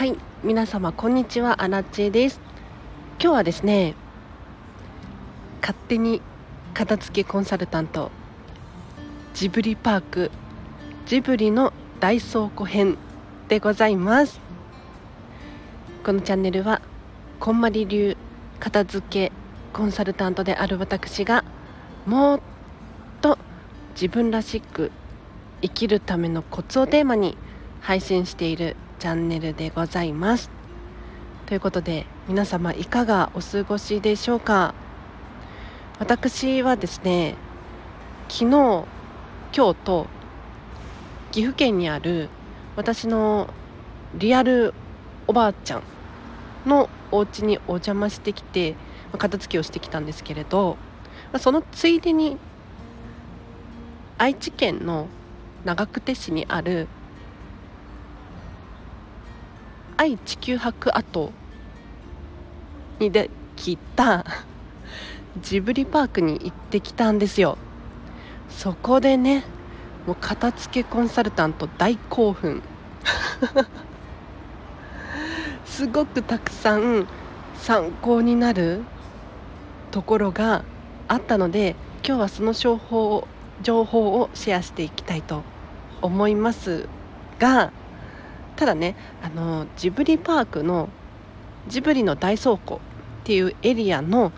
はい皆様こんにちはアラチェです。今日はですね勝手に片付けコンサルタントジブリパークジブリの大倉庫編でございます。このチャンネルはこんまり流片付けコンサルタントである私がもっと自分らしく生きるためのコツをテーマに配信しているチャンネルでございます。ということで皆様いかがお過ごしでしょうか？私はですね昨日今日と岐阜県にある私のリアルおばあちゃんのお家にお邪魔してきて片付けをしてきたんですけれどそのついでに愛知県の長久手市にある愛・地球博跡にできた ジブリパークに行ってきたんですよ。そこでねもう片付けコンサルタント大興奮。すごくたくさん参考になるところがあったので今日はその情報を情報をシェアしていきたいと思いますがただねあのジブリパークのジブリの大倉庫っていうエリアの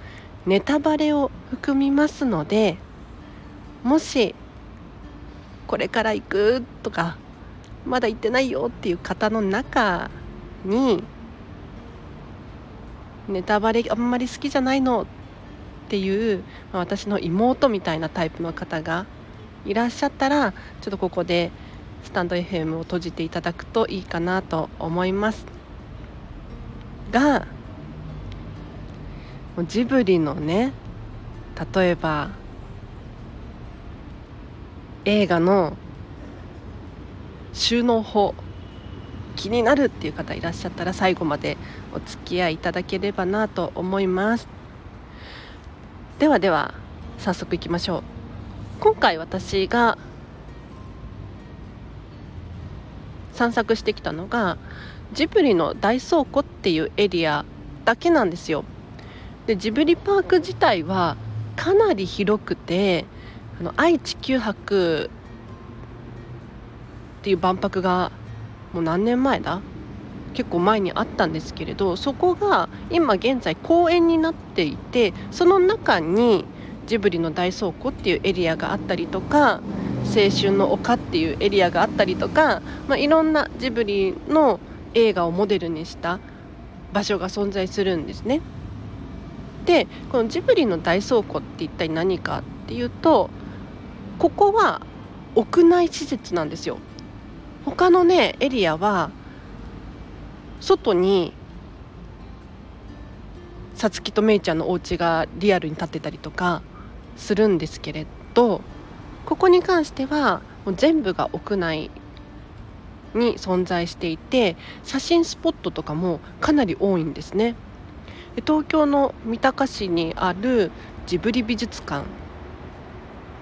ネタバレを含みますのでもしこれから行くとかまだ行ってないよっていう方の中にネタバレあんまり好きじゃないのっていう、まあ、私の妹みたいなタイプの方がいらっしゃったらちょっとここでスタンド FM を閉じていただくといいかなと思います。がジブリのね例えば映画の収納法気になるっていう方いらっしゃったら最後までお付き合いいただければなと思います。ではでは早速いきましょう。今回私が散策してきたのがジブリの大倉庫っていうエリアだけなんですよ。でジブリパーク自体はかなり広くてあの愛・地球博っていう万博がもう何年前だ？結構前にあったんですけれどそこが今現在公園になっていてその中にジブリの大倉庫っていうエリアがあったりとか青春の丘っていうエリアがあったりとか、まあ、いろんなジブリの映画をモデルにした場所が存在するんですね。でこのジブリの大倉庫って一体何かっていうとここは屋内施設なんですよ。他のねエリアは外にさつきとめいちゃんのお家がリアルに建ってたりとかするんですけれどここに関してはもう全部が屋内に存在していて写真スポットとかもかなり多いんですね。東京の三鷹市にあるジブリ美術館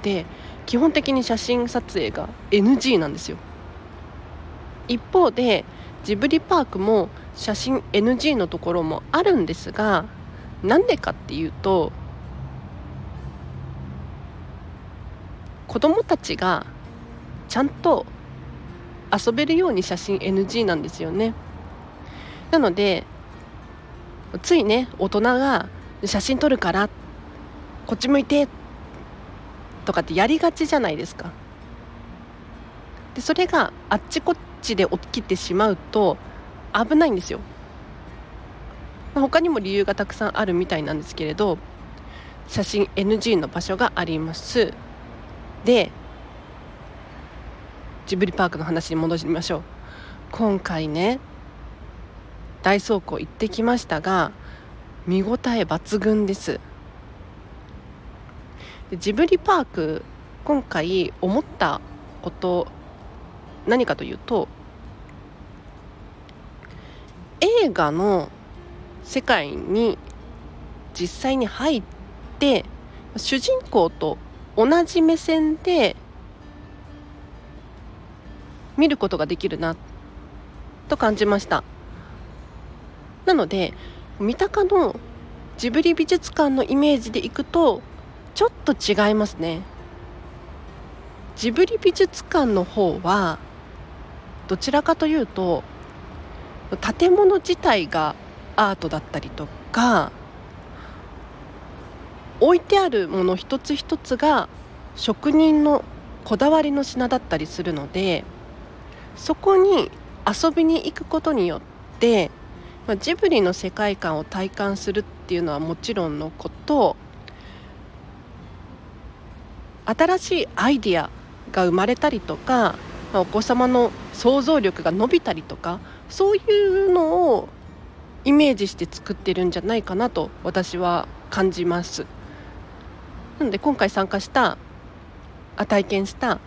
で基本的に写真撮影が NG なんですよ。一方でジブリパークも写真 NG のところもあるんですがなんでかっていうと子供たちがちゃんと遊べるように写真 NG なんですよね。なのでついね大人が写真撮るからこっち向いてとかってやりがちじゃないですか。でそれがあっちこっちで起きてしまうと危ないんですよ。他にも理由がたくさんあるみたいなんですけれど写真 NG の場所があります。でジブリパークの話に戻しましょう。今回ね大倉庫行ってきましたが見応え抜群です。でジブリパーク今回思ったこと何かというと映画の世界に実際に入って主人公と同じ目線で見ることができるなと感じました。なので三鷹のジブリ美術館のイメージでいくとちょっと違いますね。ジブリ美術館の方はどちらかというと建物自体がアートだったりとか置いてあるもの一つ一つが職人のこだわりの品だったりするのでそこに遊びに行くことによって、まあ、ジブリの世界観を体感するっていうのはもちろんのこと新しいアイディアが生まれたりとか、まあ、お子様の想像力が伸びたりとかそういうのをイメージして作ってるんじゃないかなと私は感じます。なので今回参加したあ体験した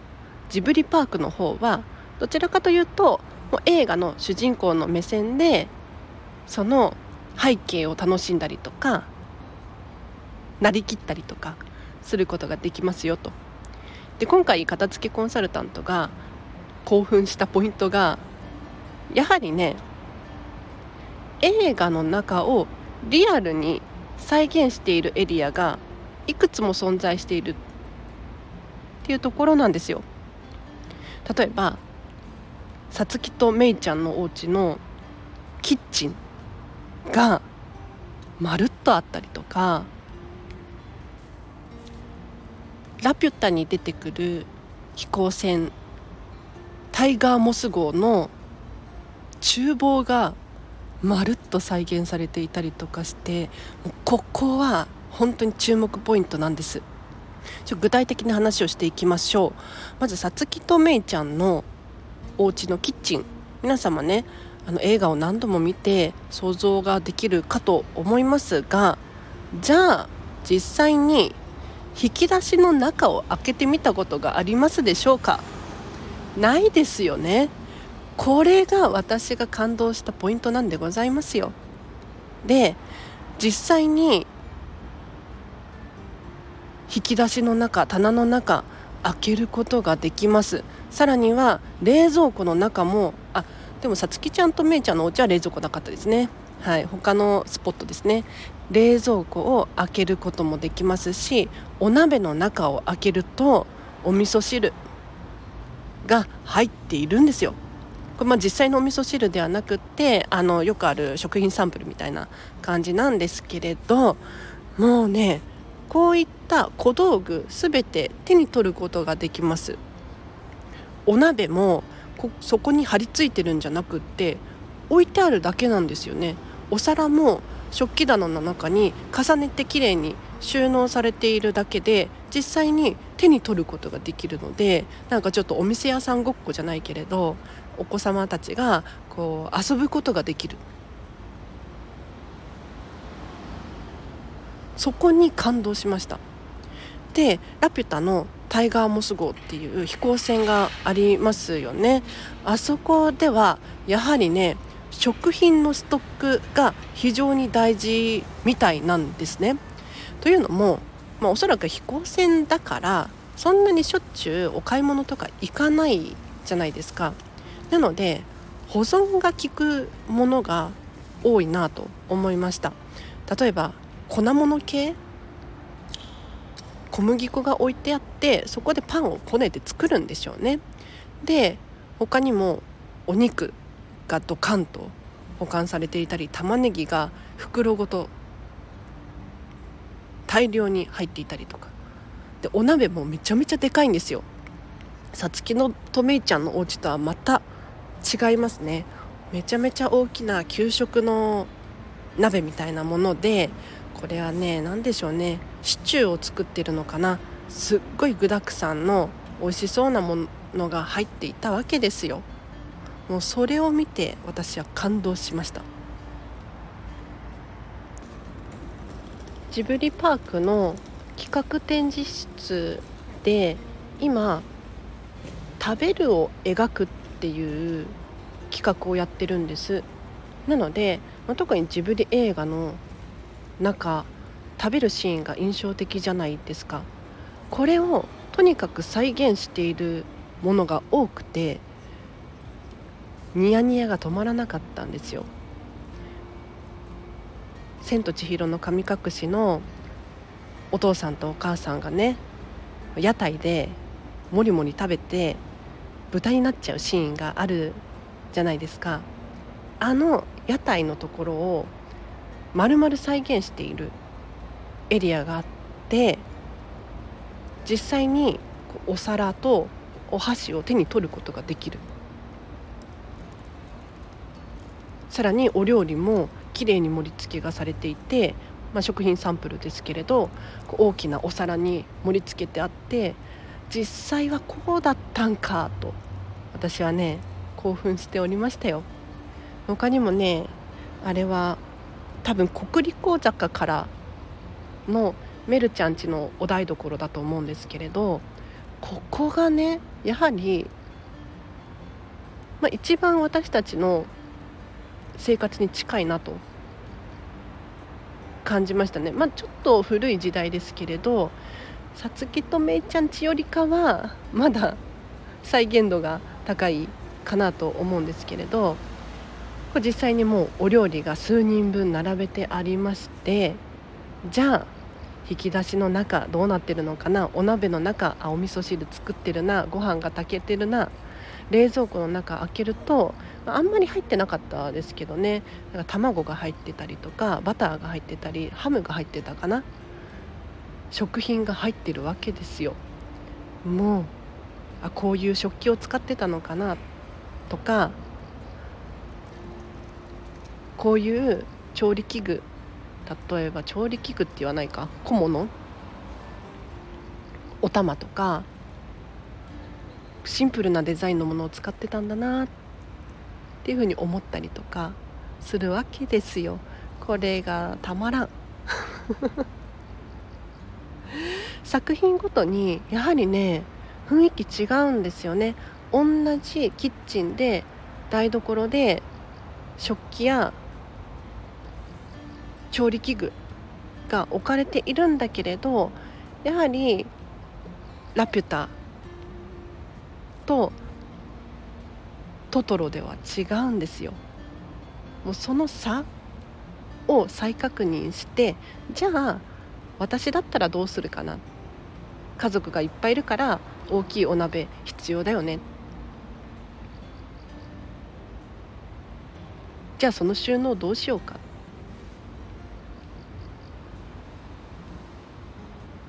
ジブリパークの方はどちらかというともう映画の主人公の目線でその背景を楽しんだりとかなりきったりとかすることができますよと。で今回片付けコンサルタントが興奮したポイントがやはりね映画の中をリアルに再現しているエリアがいくつも存在しているっていうところなんですよ。例えばさつきとめいちゃんのお家のキッチンがまるっとあったりとかラピュタに出てくる飛行船タイガーモス号の厨房がまるっと再現されていたりとかしてここは本当に注目ポイントなんです。ちょ具体的な話をしていきましょう。まずさつきとめいちゃんのお家のキッチン。皆様ねあの映画を何度も見て想像ができるかと思いますがじゃあ実際に引き出しの中を開けてみたことがありますでしょうか？ないですよね。これが私が感動したポイントなんでございますよ。で実際に引き出しの中棚の中開けることができます。さらには冷蔵庫の中もあでもさつきちゃんとめいちゃんのお家は冷蔵庫なかったですね。はい他のスポットですね。冷蔵庫を開けることもできますしお鍋の中を開けるとお味噌汁が入っているんですよ。これまあ実際のお味噌汁ではなくってあのよくある食品サンプルみたいな感じなんですけれどもうねこういった小道具全て手に取ることができます。お鍋もそこに貼り付いてるんじゃなくって置いてあるだけなんですよね。お皿も食器棚の中に重ねてきれいに収納されているだけで実際に手に取ることができるのでなんかちょっとお店屋さんごっこじゃないけれどお子様たちがこう遊ぶことができる。そこに感動しました。でラピュタのタイガーモス号っていう飛行船がありますよね。あそこではやはりね食品のストックが非常に大事みたいなんですね。というのも、まあ、おそらく飛行船だからそんなにしょっちゅうお買い物とか行かないじゃないですか。なので保存が効くものが多いなと思いました。例えば粉物系？小麦粉が置いてあってそこでパンをこねて作るんでしょうね。で他にもお肉がドカンと保管されていたり玉ねぎが袋ごと大量に入っていたりとか。でお鍋もめちゃめちゃでかいんですよ。さつきのとめいちゃんのお家とはまた違いますね。めちゃめちゃ大きな給食の鍋みたいなものでこれはね何でしょうね。シチューを作ってるのかな。すっごい具だくさんの美味しそうなものが入っていたわけですよ。もうそれを見て私は感動しました。ジブリパークの企画展示室で今食べるを描くっていう企画をやってるんです。なので、まあ、特にジブリ映画の中食べるシーンが印象的じゃないですか。これをとにかく再現しているものが多くてニヤニヤが止まらなかったんですよ。千と千尋の神隠し」のお父さんとお母さんがね屋台でもりもり食べて豚になっちゃうシーンがあるじゃないですか。あの屋台のところを丸々再現しているエリアがあって実際にお皿とお箸を手に取ることができる。さらにお料理もきれいに盛り付けがされていて、まあ、食品サンプルですけれど大きなお皿に盛り付けてあって実際はこうだったんかと私はね興奮しておりましたよ。他にもねあれは多分国立講坂からのメルちゃんちのお台所だと思うんですけれどここがねやはり、まあ、一番私たちの生活に近いなと感じましたね、まあ、ちょっと古い時代ですけれどさつきとめいちゃんちよりかはまだ再現度が高いかなと思うんですけれどこれ実際にもうお料理が数人分並べてありましてじゃあ引き出しの中どうなってるのかなお鍋の中あお味噌汁作ってるなご飯が炊けてるな冷蔵庫の中開けるとあんまり入ってなかったですけどね。なんか卵が入ってたりとかバターが入ってたりハムが入ってたかな。食品が入ってるわけですよ。もうあこういう食器を使ってたのかなとかこういう調理器具例えば調理器具って言わないか？小物？お玉とか？シンプルなデザインのものを使ってたんだなっていうふうに思ったりとかするわけですよ。これがたまらん。作品ごとにやはりね雰囲気違うんですよね。同じキッチンで台所で食器や調理器具が置かれているんだけれどやはりラピュタとトトロでは違うんですよ。もうその差を再確認してじゃあ私だったらどうするかな。家族がいっぱいいるから大きいお鍋必要だよね。じゃあその収納どうしようか。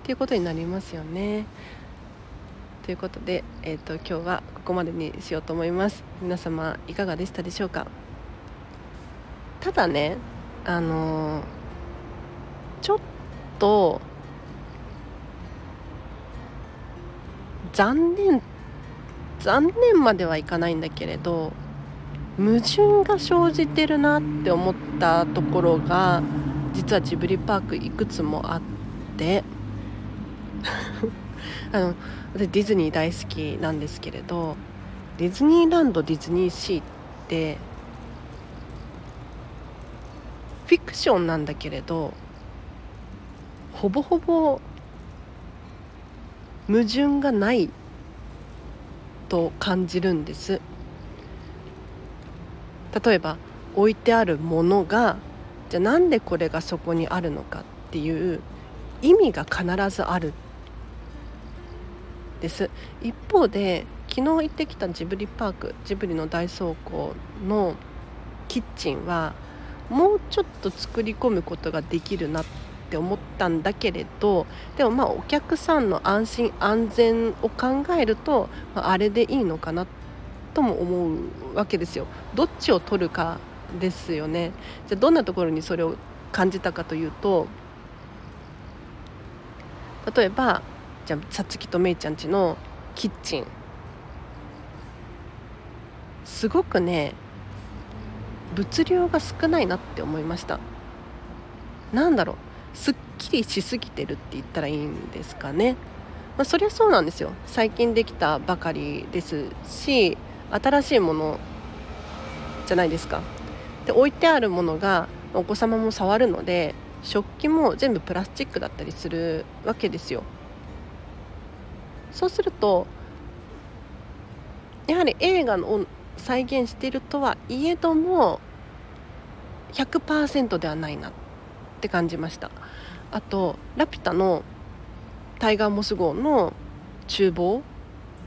っていうことになりますよね。ということで、えーと、今日はここまでにしようと思います皆様いかがでしたでしょうか？ただねあのー、ちょっと残念残念まではいかないんだけれど矛盾が生じてるなって思ったところが実はジブリパークいくつもあって あの私ディズニー大好きなんですけれどディズニーランドディズニーシーってフィクションなんだけれどほぼほぼ矛盾がないと感じるんです。例えば置いてあるものがじゃあなんでこれがそこにあるのかっていう意味が必ずあるです一方で昨日行ってきたジブリパークジブリの大倉庫のキッチンはもうちょっと作り込むことができるなって思ったんだけれどでもまあお客さんの安心安全を考えると、まあ、あれでいいのかなとも思うわけですよ。どっちを取るかですよね。じゃどんなところにそれを感じたかというと例えばじゃあさつきとめいちゃんちのキッチン。すごくね物量が少ないなって思いました。なんだろう。すっきりしすぎてるって言ったらいいんですかね、まあ、そりゃそうなんですよ。最近できたばかりですし新しいものじゃないですか。で置いてあるものがお子様も触るので食器も全部プラスチックだったりするわけですよ。そうするとやはり映画を再現しているとはいえども100%ではないなって感じました。あとラピュタのタイガーモス号の厨房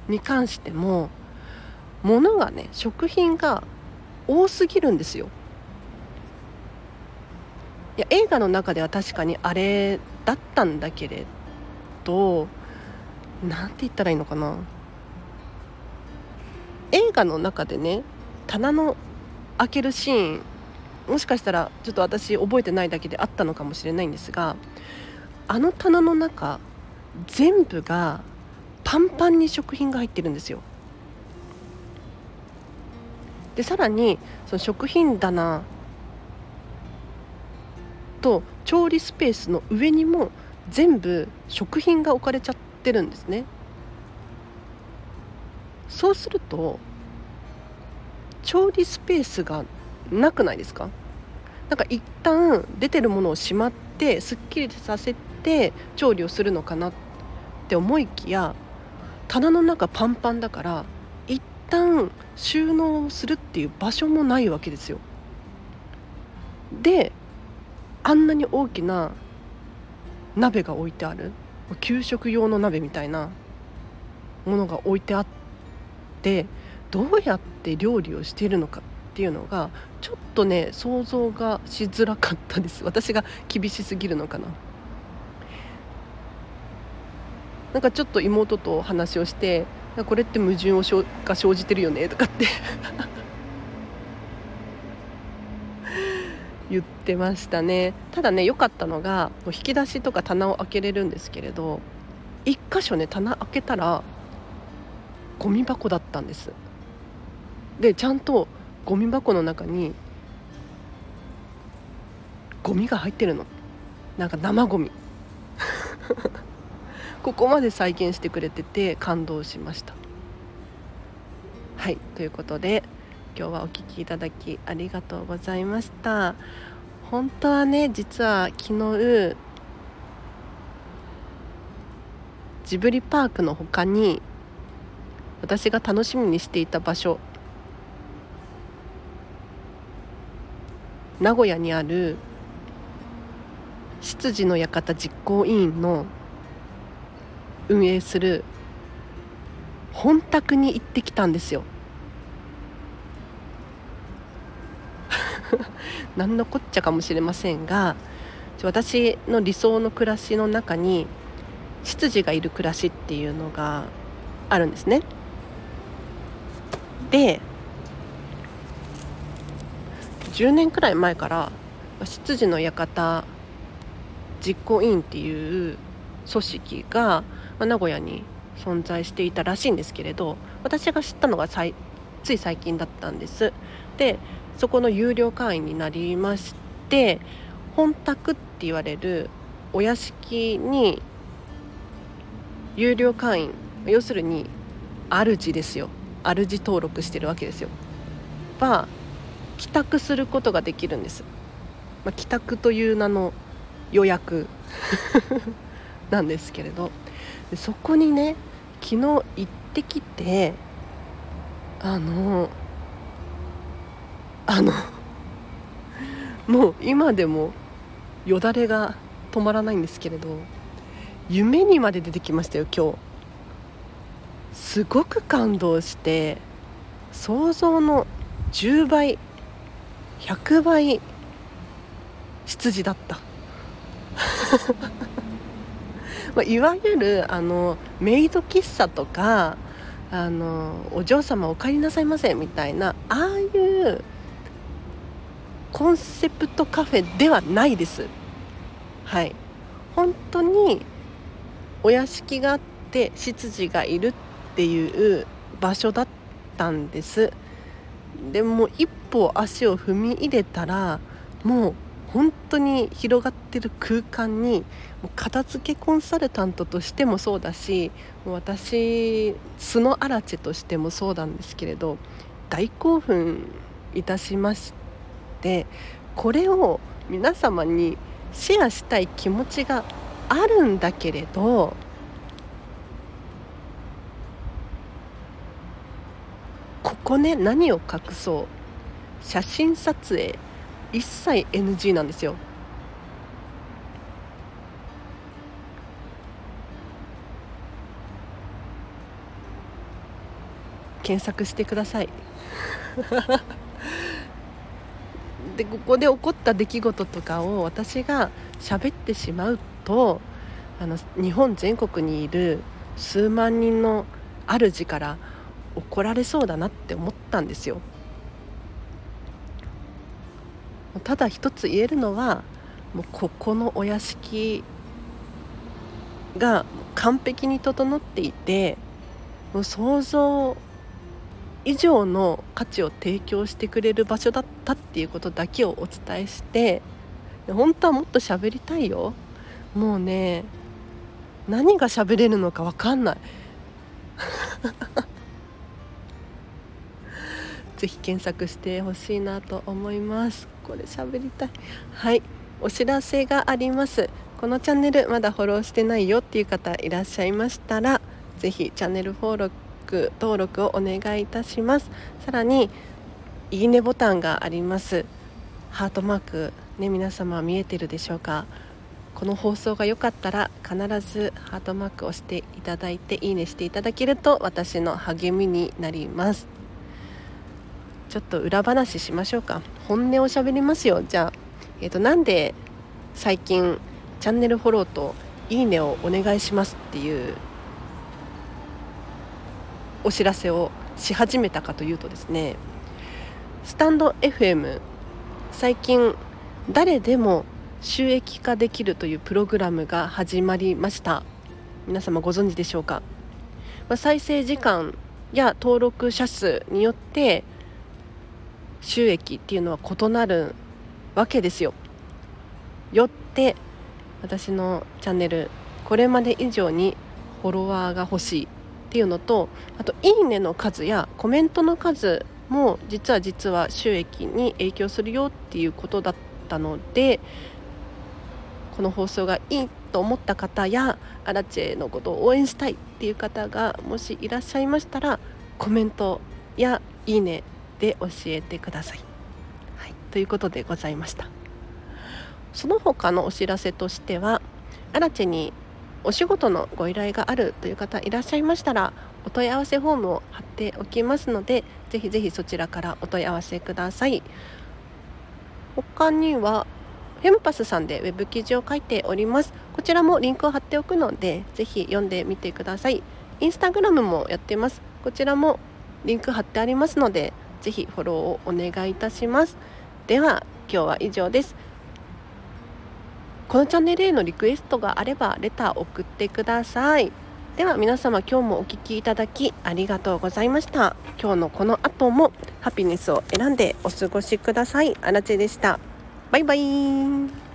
に関しても物がね食品が多すぎるんですよ。いや映画の中では確かにあれだったんだけれど何て言ったらいいのかな？映画の中でね棚の開けるシーンもしかしたらちょっと私覚えてないだけであったのかもしれないんですがあの棚の中全部がパンパンに食品が入ってるんですよ。でさらにその食品棚と調理スペースの上にも全部食品が置かれちゃってるんですね。そうすると調理スペースがなくないですか？なんか一旦出てるものをしまってすっきりさせて調理をするのかなって思いきや棚の中パンパンだから一旦収納するっていう場所もないわけですよ。であんなに大きな鍋が置いてある。給食用の鍋みたいなものが置いてあってどうやって料理をしているのかっていうのがちょっとね想像がしづらかったです。私が厳しすぎるのかな。なんかちょっと妹と話をしてこれって矛盾をが生じてるよねとかって。言ってましたね。ただね良かったのが引き出しとか棚を開けれるんですけれど1箇所ね棚開けたらゴミ箱だったんです。でちゃんとゴミ箱の中にゴミが入ってるの。なんか生ゴミ。ここまで再現してくれてて感動しました。はいということで今日はお聴きいただきありがとうございました。本当はね実は昨日ジブリパークの他に私が楽しみにしていた場所名古屋にある執事の館実行委員の運営する本宅に行ってきたんですよ。何のこっちゃかもしれませんが私の理想の暮らしの中に執事がいる暮らしっていうのがあるんですね。で10年くらい前から執事の館実行委員っていう組織が名古屋に存在していたらしいんですけれど私が知ったのがつい最近だったんです。でそこの有料会員になりまして本宅って言われるお屋敷に有料会員要するに主ですよ。主登録してるわけですよ。は帰宅することができるんです、まあ、帰宅という名の予約 なんですけれど。そこにね昨日行ってきてあのあのもう今でもよだれが止まらないんですけれど夢にまで出てきましたよ今日。すごく感動して想像の10倍100倍羊だった。まあ、いわゆるあのメイド喫茶とかあのお嬢様お帰りなさいませみたいなああいうコンセプトカフェではないです。はい。本当にお屋敷があって執事がいるっていう場所だったんです。でも一歩足を踏み入れたらもう本当に広がってる空間にもう片付けコンサルタントとしてもそうだしもう私素のアラチェとしてもそうなんですけれど大興奮いたしましてでこれを皆様にシェアしたい気持ちがあるんだけれどここね何を隠そう。写真撮影。一切 NG なんですよ。検索してください。でここで起こった出来事とかを私が喋ってしまうとあの日本全国にいる数万人の主から怒られそうだなって思ったんですよ。ただ一つ言えるのはもうここのお屋敷が完璧に整っていてもう想像以上の価値を提供してくれる場所だったっていうことだけをお伝えして本当はもっと喋りたいよ。もうね何が喋れるのか分かんない。ぜひ検索してほしいなと思います。これ喋りたい。はい。お知らせがあります。このチャンネルまだフォローしてないよっていう方いらっしゃいましたらぜひチャンネル登録登録をお願いいたします。さらにいいねボタンがあります。ハートマークね皆様見えてるでしょうか？この放送が良かったら必ずハートマークを押していただいていいねしていただけると私の励みになります。ちょっと裏話しましょうか？本音をしゃべりますよ。じゃあ、えーと、なんで最近チャンネルフォローといいねをお願いしますっていうお知らせをし始めたかというとですねスタンド FM 最近誰でも収益化できるというプログラムが始まりました。皆様ご存知でしょうか、まあ、再生時間や登録者数によって収益っていうのは異なるわけですよ。よって私のチャンネルこれまで以上にフォロワーが欲しいっていうのとあと「いいね」の数やコメントの数も実は実は収益に影響するよっていうことだったのでこの放送がいいと思った方やアラチェのことを応援したいっていう方がもしいらっしゃいましたらコメントやいいねで教えてください。はい、ということでございました。その他のお知らせとしてはアラチェにお仕事のご依頼があるという方いらっしゃいましたらお問い合わせフォームを貼っておきますのでぜひぜひそちらからお問い合わせください。他にはフェムパスさんでウェブ記事を書いております。こちらもリンクを貼っておくのでぜひ読んでみてください。インスタグラムもやってます。こちらもリンク貼ってありますのでぜひフォローをお願いいたします。では今日は以上です。このチャンネルへのリクエストがあればレター送ってください。では皆様今日もお聴きいただきありがとうございました。今日のこの後もハピネスを選んでお過ごしください。あらちでした。バイバイ。